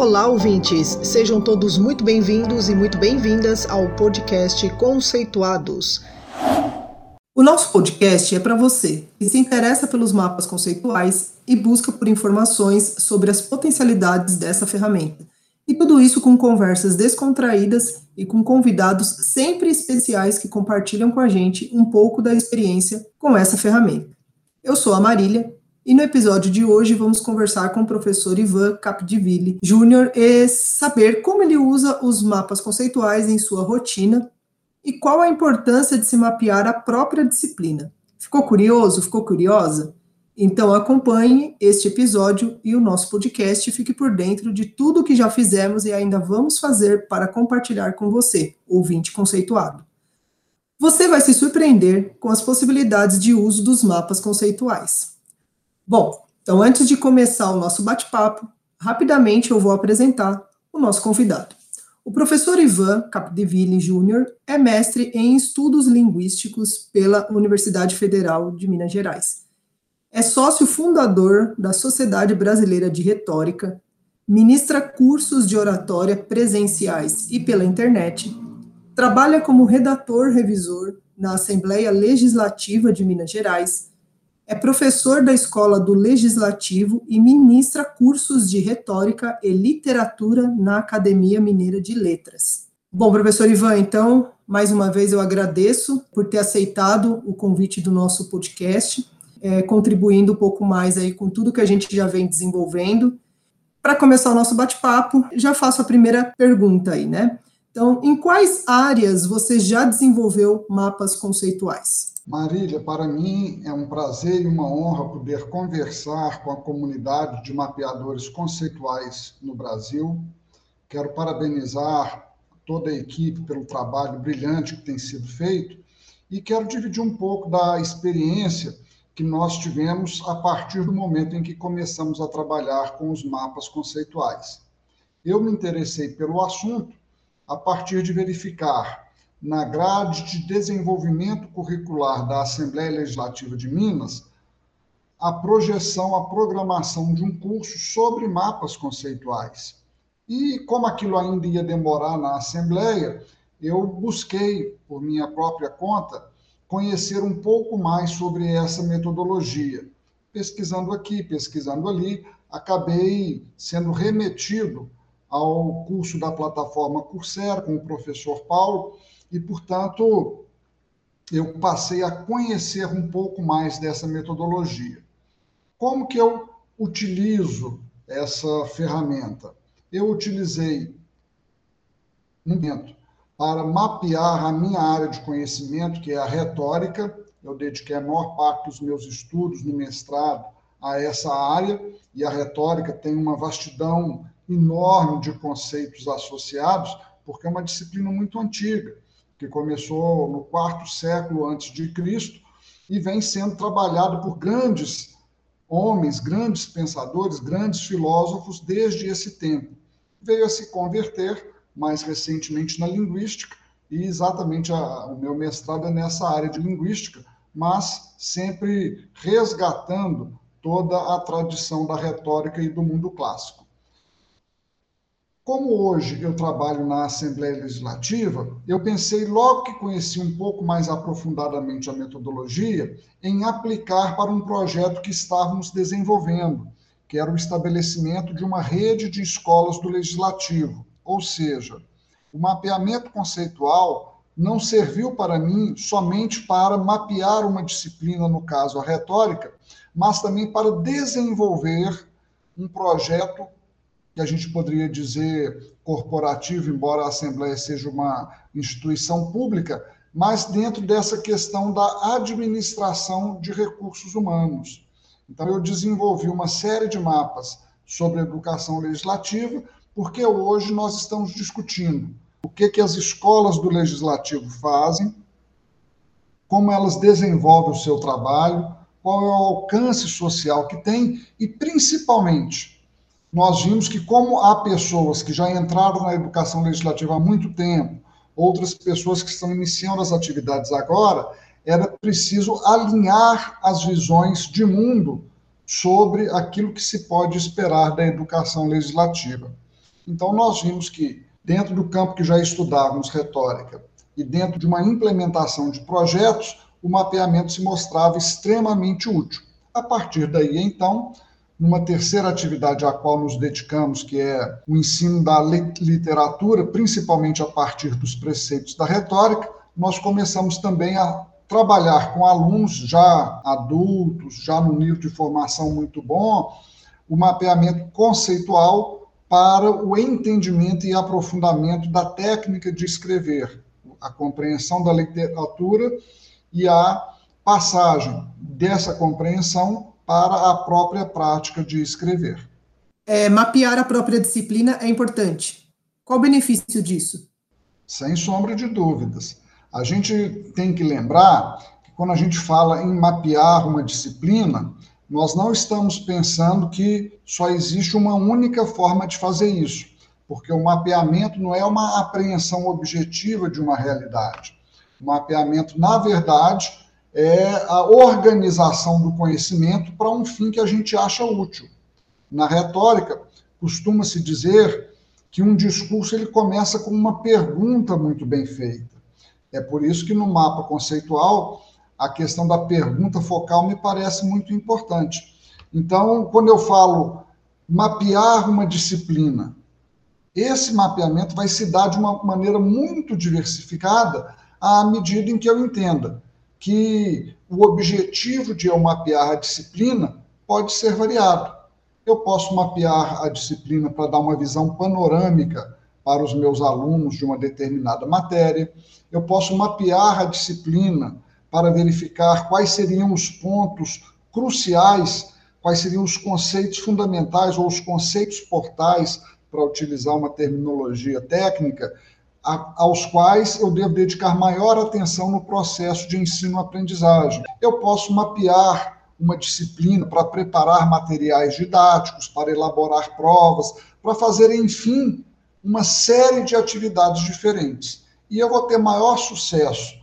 Olá, ouvintes! Sejam todos muito bem-vindos e muito bem-vindas ao podcast Conceituados. O nosso podcast é para você que se interessa pelos mapas conceituais e busca por informações sobre as potencialidades dessa ferramenta. E tudo isso com conversas descontraídas e com convidados sempre especiais que compartilham com a gente um pouco da experiência com essa ferramenta. Eu sou a Marília e no episódio de hoje vamos conversar com o professor Ivan Capdeville Júnior e saber como ele usa os mapas conceituais em sua rotina e qual a importância de se mapear a própria disciplina. Ficou curioso? Ficou curiosa? Então acompanhe este episódio e o nosso podcast fique por dentro de tudo o que já fizemos e ainda vamos fazer para compartilhar com você, ouvinte conceituado. Você vai se surpreender com as possibilidades de uso dos mapas conceituais. Bom, então antes de começar o nosso bate-papo, rapidamente eu vou apresentar o nosso convidado. O professor Ivan Capdeville Júnior é mestre em estudos linguísticos pela Universidade Federal de Minas Gerais. É sócio fundador da Sociedade Brasileira de Retórica, ministra cursos de oratória presenciais e pela internet, trabalha como redator revisor na Assembleia Legislativa de Minas Gerais é professor da Escola do Legislativo e ministra cursos de retórica e literatura na Academia Mineira de Letras. Bom, professor Ivan, então, mais uma vez eu agradeço por ter aceitado o convite do nosso podcast, é, contribuindo um pouco mais aí com tudo que a gente já vem desenvolvendo. Para começar o nosso bate-papo, já faço a primeira pergunta aí, né? Então, em quais áreas você já desenvolveu mapas conceituais? Marília, para mim é um prazer e uma honra poder conversar com a comunidade de mapeadores conceituais no Brasil. Quero parabenizar toda a equipe pelo trabalho brilhante que tem sido feito e quero dividir um pouco da experiência que nós tivemos a partir do momento em que começamos a trabalhar com os mapas conceituais. Eu me interessei pelo assunto a partir de verificar na grade de desenvolvimento curricular da Assembleia Legislativa de Minas a projeção, a programação de um curso sobre mapas conceituais. E como aquilo ainda ia demorar na Assembleia, eu busquei, por minha própria conta, conhecer um pouco mais sobre essa metodologia. Pesquisando aqui, pesquisando ali, acabei sendo remetido ao curso da plataforma Coursera com o professor Paulo, e, portanto, eu passei a conhecer um pouco mais dessa metodologia. Como que eu utilizo essa ferramenta? Eu utilizei um momento para mapear a minha área de conhecimento, que é a retórica. Eu dediquei a maior parte dos meus estudos no mestrado a essa área, e a retórica tem uma vastidão enorme de conceitos associados, porque é uma disciplina muito antiga que começou no quarto século antes de Cristo e vem sendo trabalhado por grandes homens, grandes pensadores, grandes filósofos desde esse tempo. Veio a se converter mais recentemente na linguística e exatamente a, o meu mestrado é nessa área de linguística, mas sempre resgatando toda a tradição da retórica e do mundo clássico. Como hoje eu trabalho na Assembleia Legislativa, eu pensei, logo que conheci um pouco mais aprofundadamente a metodologia, em aplicar para um projeto que estávamos desenvolvendo, que era o estabelecimento de uma rede de escolas do Legislativo. Ou seja, o mapeamento conceitual não serviu para mim somente para mapear uma disciplina, no caso a retórica, mas também para desenvolver um projeto que a gente poderia dizer corporativo, embora a Assembleia seja uma instituição pública, mas dentro dessa questão da administração de recursos humanos. Então, eu desenvolvi uma série de mapas sobre educação legislativa, porque hoje nós estamos discutindo o que, que as escolas do legislativo fazem, como elas desenvolvem o seu trabalho, qual é o alcance social que tem e, principalmente, nós vimos que, como há pessoas que já entraram na educação legislativa há muito tempo, outras pessoas que estão iniciando as atividades agora, era preciso alinhar as visões de mundo sobre aquilo que se pode esperar da educação legislativa. Então, nós vimos que, dentro do campo que já estudávamos retórica e dentro de uma implementação de projetos, o mapeamento se mostrava extremamente útil. A partir daí, então, numa terceira atividade à qual nos dedicamos, que é o ensino da literatura, principalmente a partir dos preceitos da retórica, nós começamos também a trabalhar com alunos já adultos, já no nível de formação muito bom, o mapeamento conceitual para o entendimento e aprofundamento da técnica de escrever, a compreensão da literatura e a passagem dessa compreensão para a própria prática de escrever. É, mapear a própria disciplina é importante. Qual o benefício disso? Sem sombra de dúvidas. A gente tem que lembrar que quando a gente fala em mapear uma disciplina, nós não estamos pensando que só existe uma única forma de fazer isso, porque o mapeamento não é uma apreensão objetiva de uma realidade. O mapeamento, na verdade, é a organização do conhecimento para um fim que a gente acha útil. Na retórica, costuma-se dizer que um discurso ele começa com uma pergunta muito bem feita. É por isso que no mapa conceitual a questão da pergunta focal me parece muito importante. Então, quando eu falo mapear uma disciplina, esse mapeamento vai se dar de uma maneira muito diversificada à medida em que eu entenda que o objetivo de eu mapear a disciplina pode ser variado. Eu posso mapear a disciplina para dar uma visão panorâmica para os meus alunos de uma determinada matéria. Eu posso mapear a disciplina para verificar quais seriam os pontos cruciais, quais seriam os conceitos fundamentais ou os conceitos portais, para utilizar uma terminologia técnica, a, aos quais eu devo dedicar maior atenção no processo de ensino-aprendizagem. Eu posso mapear uma disciplina para preparar materiais didáticos, para elaborar provas, para fazer, enfim, uma série de atividades diferentes. E eu vou ter maior sucesso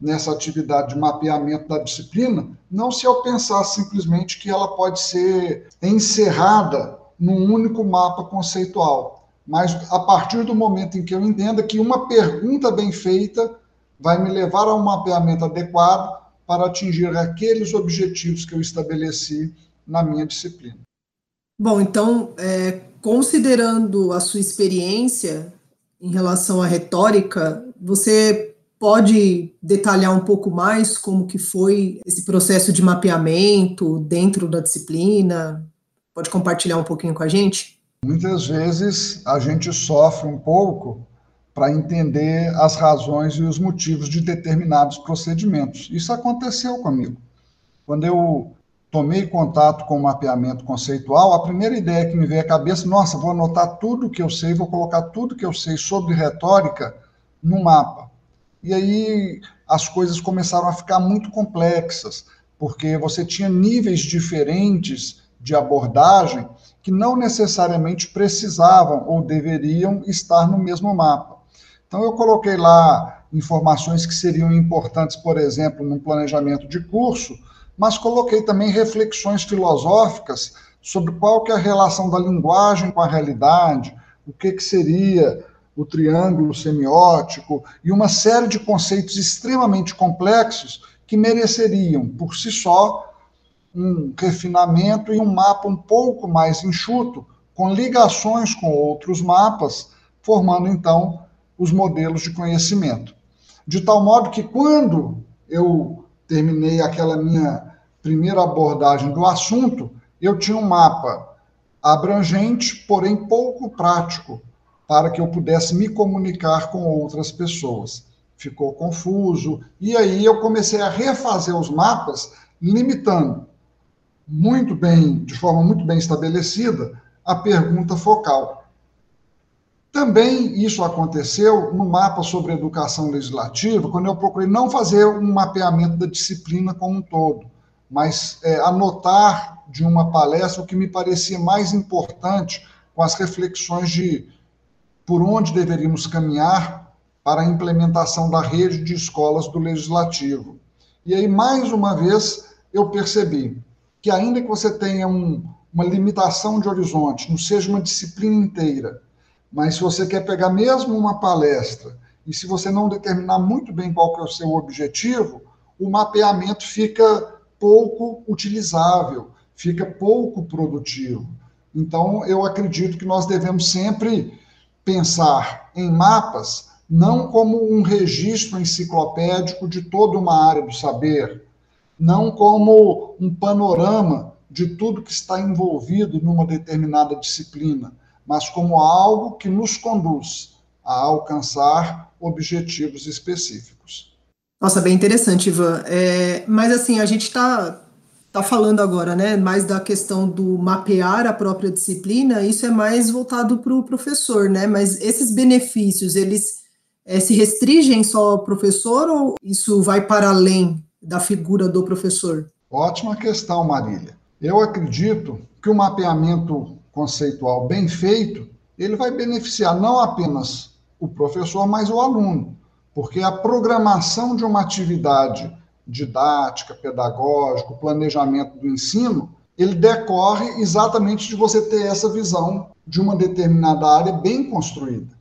nessa atividade de mapeamento da disciplina, não se eu pensar simplesmente que ela pode ser encerrada num único mapa conceitual mas a partir do momento em que eu entenda que uma pergunta bem feita vai me levar a um mapeamento adequado para atingir aqueles objetivos que eu estabeleci na minha disciplina. Bom, então, é, considerando a sua experiência em relação à retórica, você pode detalhar um pouco mais como que foi esse processo de mapeamento dentro da disciplina? Pode compartilhar um pouquinho com a gente? Muitas vezes a gente sofre um pouco para entender as razões e os motivos de determinados procedimentos. Isso aconteceu comigo. Quando eu tomei contato com o mapeamento conceitual, a primeira ideia que me veio à cabeça, nossa, vou anotar tudo que eu sei, vou colocar tudo que eu sei sobre retórica no mapa. E aí as coisas começaram a ficar muito complexas, porque você tinha níveis diferentes de abordagem que não necessariamente precisavam ou deveriam estar no mesmo mapa. Então, eu coloquei lá informações que seriam importantes, por exemplo, no planejamento de curso, mas coloquei também reflexões filosóficas sobre qual que é a relação da linguagem com a realidade, o que, que seria o triângulo semiótico e uma série de conceitos extremamente complexos que mereceriam, por si só, um refinamento e um mapa um pouco mais enxuto, com ligações com outros mapas, formando então os modelos de conhecimento. De tal modo que quando eu terminei aquela minha primeira abordagem do assunto, eu tinha um mapa abrangente, porém pouco prático, para que eu pudesse me comunicar com outras pessoas. Ficou confuso, e aí eu comecei a refazer os mapas, limitando muito bem, de forma muito bem estabelecida, a pergunta focal. Também isso aconteceu no mapa sobre educação legislativa, quando eu procurei não fazer um mapeamento da disciplina como um todo, mas é, anotar de uma palestra o que me parecia mais importante com as reflexões de por onde deveríamos caminhar para a implementação da rede de escolas do legislativo. E aí, mais uma vez, eu percebi que ainda que você tenha um, uma limitação de horizonte, não seja uma disciplina inteira, Mas se você quer pegar mesmo uma palestra e se você não determinar muito bem qual que é o seu objetivo, o mapeamento fica pouco utilizável, fica pouco produtivo. Então, eu acredito que nós devemos sempre pensar em mapas não como um registro enciclopédico de toda uma área do saber, não como um panorama de tudo que está envolvido numa determinada disciplina, mas como algo que nos conduz a alcançar objetivos específicos. Nossa, bem interessante, Ivan. É, mas assim, a gente está tá falando agora, né, mais da questão do mapear a própria disciplina, isso é mais voltado para o professor, né? Mas esses benefícios, eles é, se restringem só ao professor ou isso vai para além da figura do professor? Ótima questão, Marília. Eu acredito que o mapeamento conceitual bem feito, ele vai beneficiar não apenas o professor, mas o aluno, porque a programação de uma atividade didática, pedagógica, planejamento do ensino, ele decorre exatamente de você ter essa visão de uma determinada área bem construída.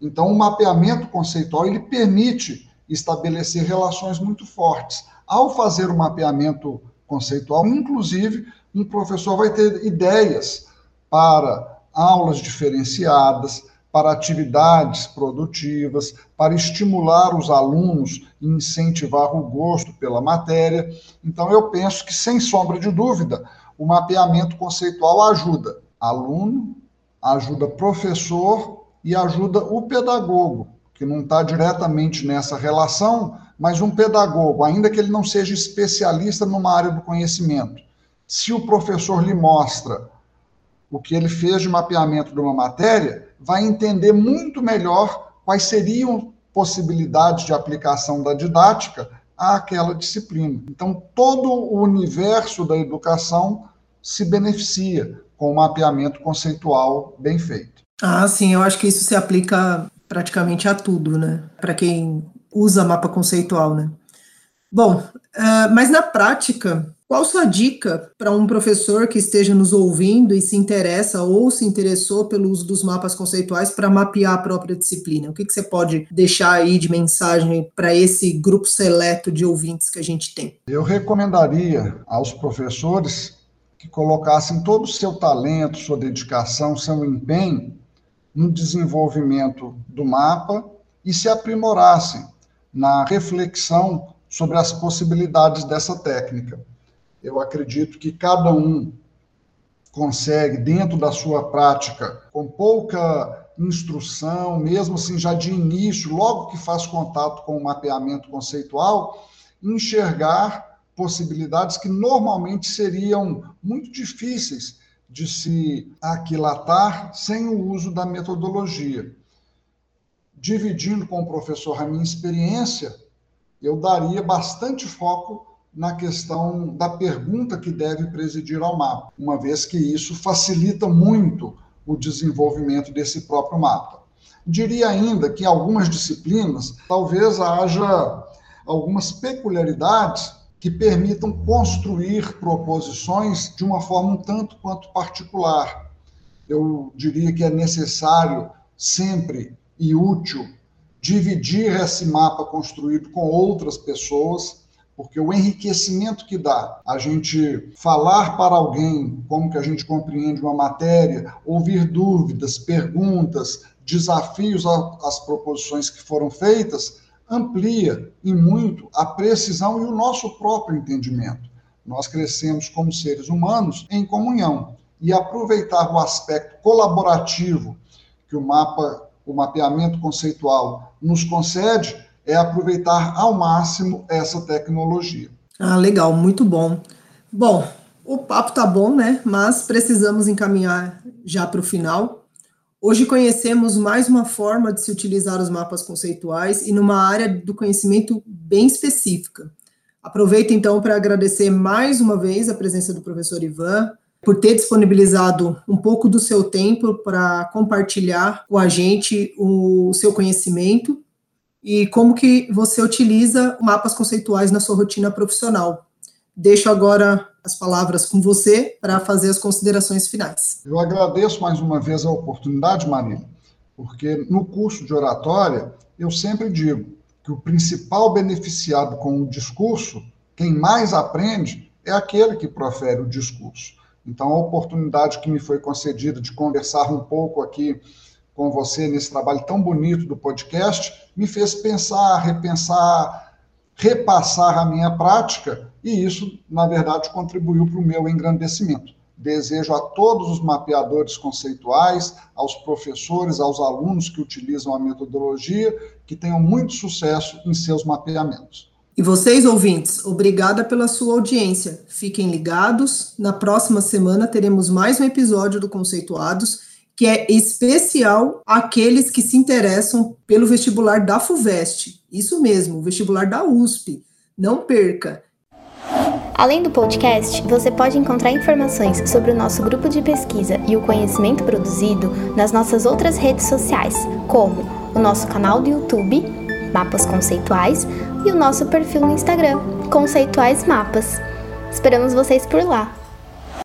Então, o mapeamento conceitual ele permite estabelecer relações muito fortes. Ao fazer o mapeamento conceitual, inclusive, um professor vai ter ideias para aulas diferenciadas, para atividades produtivas, para estimular os alunos e incentivar o gosto pela matéria. Então, eu penso que, sem sombra de dúvida, o mapeamento conceitual ajuda aluno, ajuda professor e ajuda o pedagogo, que não está diretamente nessa relação, mas um pedagogo, ainda que ele não seja especialista numa área do conhecimento, se o professor lhe mostra o que ele fez de mapeamento de uma matéria, vai entender muito melhor quais seriam possibilidades de aplicação da didática àquela disciplina. Então, todo o universo da educação se beneficia com o mapeamento conceitual bem feito. Ah, sim, eu acho que isso se aplica praticamente a tudo, né? Para quem usa mapa conceitual, né? Bom, uh, mas na prática, qual sua dica para um professor que esteja nos ouvindo e se interessa ou se interessou pelo uso dos mapas conceituais para mapear a própria disciplina? O que, que você pode deixar aí de mensagem para esse grupo seleto de ouvintes que a gente tem? Eu recomendaria aos professores que colocassem todo o seu talento, sua dedicação, seu empenho no desenvolvimento do mapa e se aprimorassem na reflexão sobre as possibilidades dessa técnica. Eu acredito que cada um consegue, dentro da sua prática, com pouca instrução, mesmo assim já de início, logo que faz contato com o mapeamento conceitual, enxergar possibilidades que normalmente seriam muito difíceis de se aquilatar sem o uso da metodologia. Dividindo com o professor a minha experiência, eu daria bastante foco na questão da pergunta que deve presidir ao mapa, uma vez que isso facilita muito o desenvolvimento desse próprio mapa. Diria ainda que em algumas disciplinas talvez haja algumas peculiaridades que permitam construir proposições de uma forma um tanto quanto particular. Eu diria que é necessário sempre e útil dividir esse mapa construído com outras pessoas porque o enriquecimento que dá a gente falar para alguém como que a gente compreende uma matéria, ouvir dúvidas, perguntas, desafios às proposições que foram feitas, amplia e muito a precisão e o nosso próprio entendimento. Nós crescemos como seres humanos em comunhão e aproveitar o aspecto colaborativo que o mapa, o mapeamento conceitual nos concede é aproveitar ao máximo essa tecnologia. Ah, legal, muito bom. Bom, o papo tá bom, né? Mas precisamos encaminhar já para o final. Hoje conhecemos mais uma forma de se utilizar os mapas conceituais e numa área do conhecimento bem específica. Aproveito então para agradecer mais uma vez a presença do professor Ivan, por ter disponibilizado um pouco do seu tempo para compartilhar com a gente o seu conhecimento e como que você utiliza mapas conceituais na sua rotina profissional. Deixo agora as palavras com você para fazer as considerações finais. Eu agradeço mais uma vez a oportunidade, Marília, porque no curso de oratória eu sempre digo que o principal beneficiado com o discurso, quem mais aprende, é aquele que profere o discurso. Então, a oportunidade que me foi concedida de conversar um pouco aqui com você nesse trabalho tão bonito do podcast me fez pensar, repensar, repassar a minha prática e isso, na verdade, contribuiu para o meu engrandecimento. Desejo a todos os mapeadores conceituais, aos professores, aos alunos que utilizam a metodologia, que tenham muito sucesso em seus mapeamentos. E vocês, ouvintes, obrigada pela sua audiência. Fiquem ligados. Na próxima semana teremos mais um episódio do Conceituados, que é especial àqueles que se interessam pelo vestibular da FUVEST. Isso mesmo, o vestibular da USP. Não perca! Além do podcast, você pode encontrar informações sobre o nosso grupo de pesquisa e o conhecimento produzido nas nossas outras redes sociais, como o nosso canal do YouTube, Mapas Conceituais, e o nosso perfil no Instagram, Conceituais Mapas. Esperamos vocês por lá!